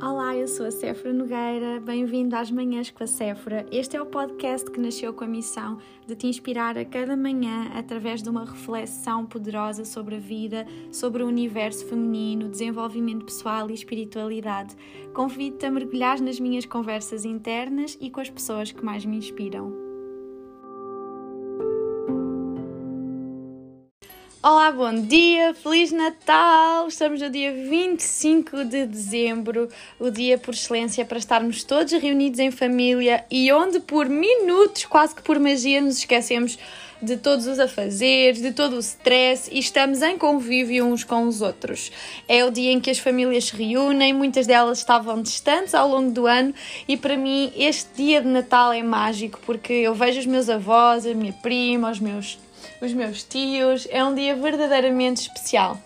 Olá, eu sou a Séfora Nogueira, bem-vindo às Manhãs com a Séfora. Este é o podcast que nasceu com a missão de te inspirar a cada manhã através de uma reflexão poderosa sobre a vida, sobre o universo feminino, desenvolvimento pessoal e espiritualidade. Convido-te a mergulhar nas minhas conversas internas e com as pessoas que mais me inspiram. Olá, bom dia, Feliz Natal! Estamos no dia 25 de dezembro, o dia por excelência para estarmos todos reunidos em família e onde por minutos, quase que por magia, nos esquecemos de todos os afazeres, de todo o stress e estamos em convívio uns com os outros. É o dia em que as famílias se reúnem, muitas delas estavam distantes ao longo do ano e para mim este dia de Natal é mágico porque eu vejo os meus avós, a minha prima, os meus os meus tios. É um dia verdadeiramente especial.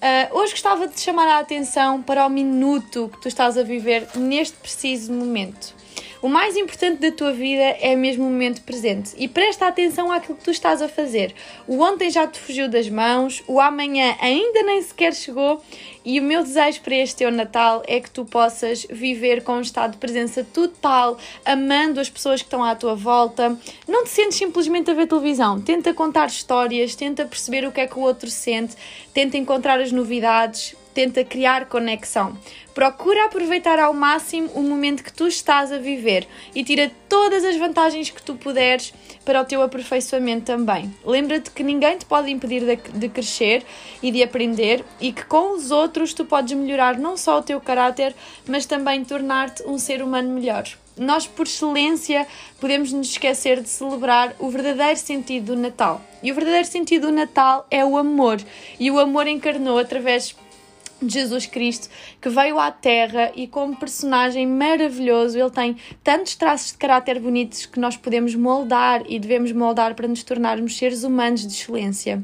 Uh, hoje gostava de chamar a atenção para o minuto que tu estás a viver neste preciso momento. O mais importante da tua vida é mesmo o momento presente e presta atenção àquilo que tu estás a fazer. O ontem já te fugiu das mãos, o amanhã ainda nem sequer chegou e o meu desejo para este teu Natal é que tu possas viver com um estado de presença total, amando as pessoas que estão à tua volta. Não te sentes simplesmente a ver televisão, tenta contar histórias, tenta perceber o que é que o outro sente, tenta encontrar as novidades, tenta criar conexão. Procura aproveitar ao máximo o momento que tu estás a viver e tira todas as vantagens que tu puderes para o teu aperfeiçoamento também. Lembra-te que ninguém te pode impedir de, crescer e de aprender e que com os outros tu podes melhorar não só o teu caráter, mas também tornar-te um ser humano melhor. Nós, por excelência, podemos nos esquecer de celebrar o verdadeiro sentido do Natal. E o verdadeiro sentido do Natal é o amor. E o amor encarnou através Jesus Cristo que veio à Terra e como personagem maravilhoso ele tem tantos traços de caráter bonitos que nós podemos moldar e devemos moldar para nos tornarmos seres humanos de excelência.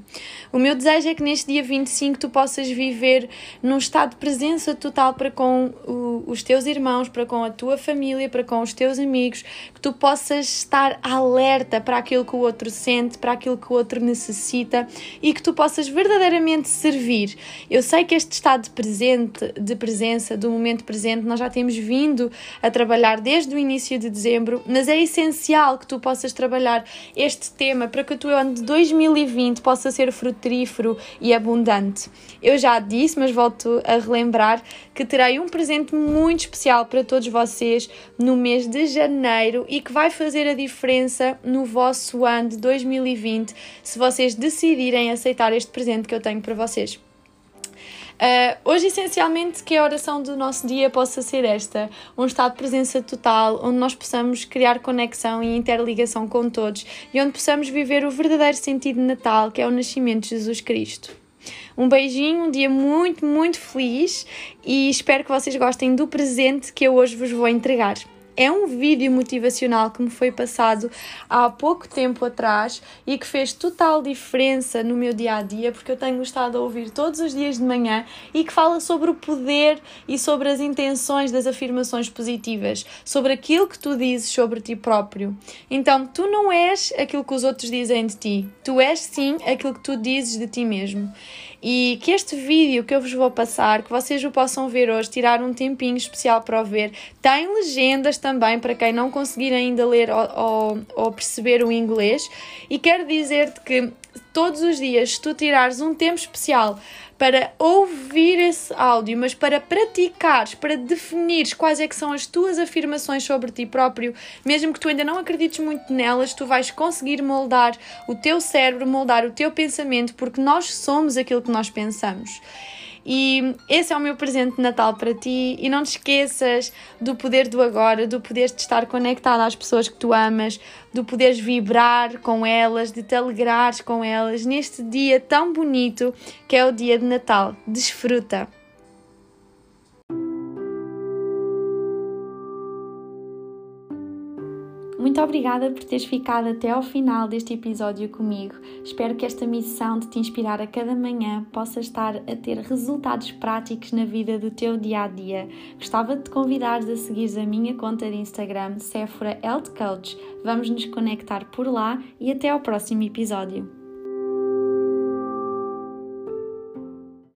O meu desejo é que neste dia 25 tu possas viver num estado de presença total para com o, os teus irmãos, para com a tua família, para com os teus amigos, que tu possas estar alerta para aquilo que o outro sente, para aquilo que o outro necessita e que tu possas verdadeiramente servir. Eu sei que este estado presente, de presença, do momento presente, nós já temos vindo a trabalhar desde o início de dezembro, mas é essencial que tu possas trabalhar este tema para que o teu ano de 2020 possa ser frutífero e abundante. Eu já disse, mas volto a relembrar que terei um presente muito especial para todos vocês no mês de janeiro e que vai fazer a diferença no vosso ano de 2020 se vocês decidirem aceitar este presente que eu tenho para vocês. Uh, hoje, essencialmente, que a oração do nosso dia possa ser esta: um estado de presença total, onde nós possamos criar conexão e interligação com todos e onde possamos viver o verdadeiro sentido de Natal, que é o nascimento de Jesus Cristo. Um beijinho, um dia muito, muito feliz e espero que vocês gostem do presente que eu hoje vos vou entregar é um vídeo motivacional que me foi passado há pouco tempo atrás e que fez total diferença no meu dia a dia, porque eu tenho estado a ouvir todos os dias de manhã e que fala sobre o poder e sobre as intenções das afirmações positivas, sobre aquilo que tu dizes sobre ti próprio. Então, tu não és aquilo que os outros dizem de ti, tu és sim aquilo que tu dizes de ti mesmo e que este vídeo que eu vos vou passar, que vocês o possam ver hoje, tirar um tempinho especial para o ver, tem legendas também para quem não conseguir ainda ler ou, ou, ou perceber o inglês. E quero dizer-te que todos os dias, se tu tirares um tempo especial para ouvir esse áudio, mas para praticares, para definires quais é que são as tuas afirmações sobre ti próprio, mesmo que tu ainda não acredites muito nelas, tu vais conseguir moldar o teu cérebro, moldar o teu pensamento, porque nós somos aquilo que nós pensamos. E esse é o meu presente de Natal para ti. E não te esqueças do poder do agora, do poder de estar conectado às pessoas que tu amas, do poderes vibrar com elas, de te alegrares com elas neste dia tão bonito que é o dia de Natal. Desfruta! Muito obrigada por teres ficado até ao final deste episódio comigo. Espero que esta missão de te inspirar a cada manhã possa estar a ter resultados práticos na vida do teu dia a dia. Gostava de te convidar a seguir a minha conta de Instagram, Sephora Health Coach. Vamos nos conectar por lá e até ao próximo episódio.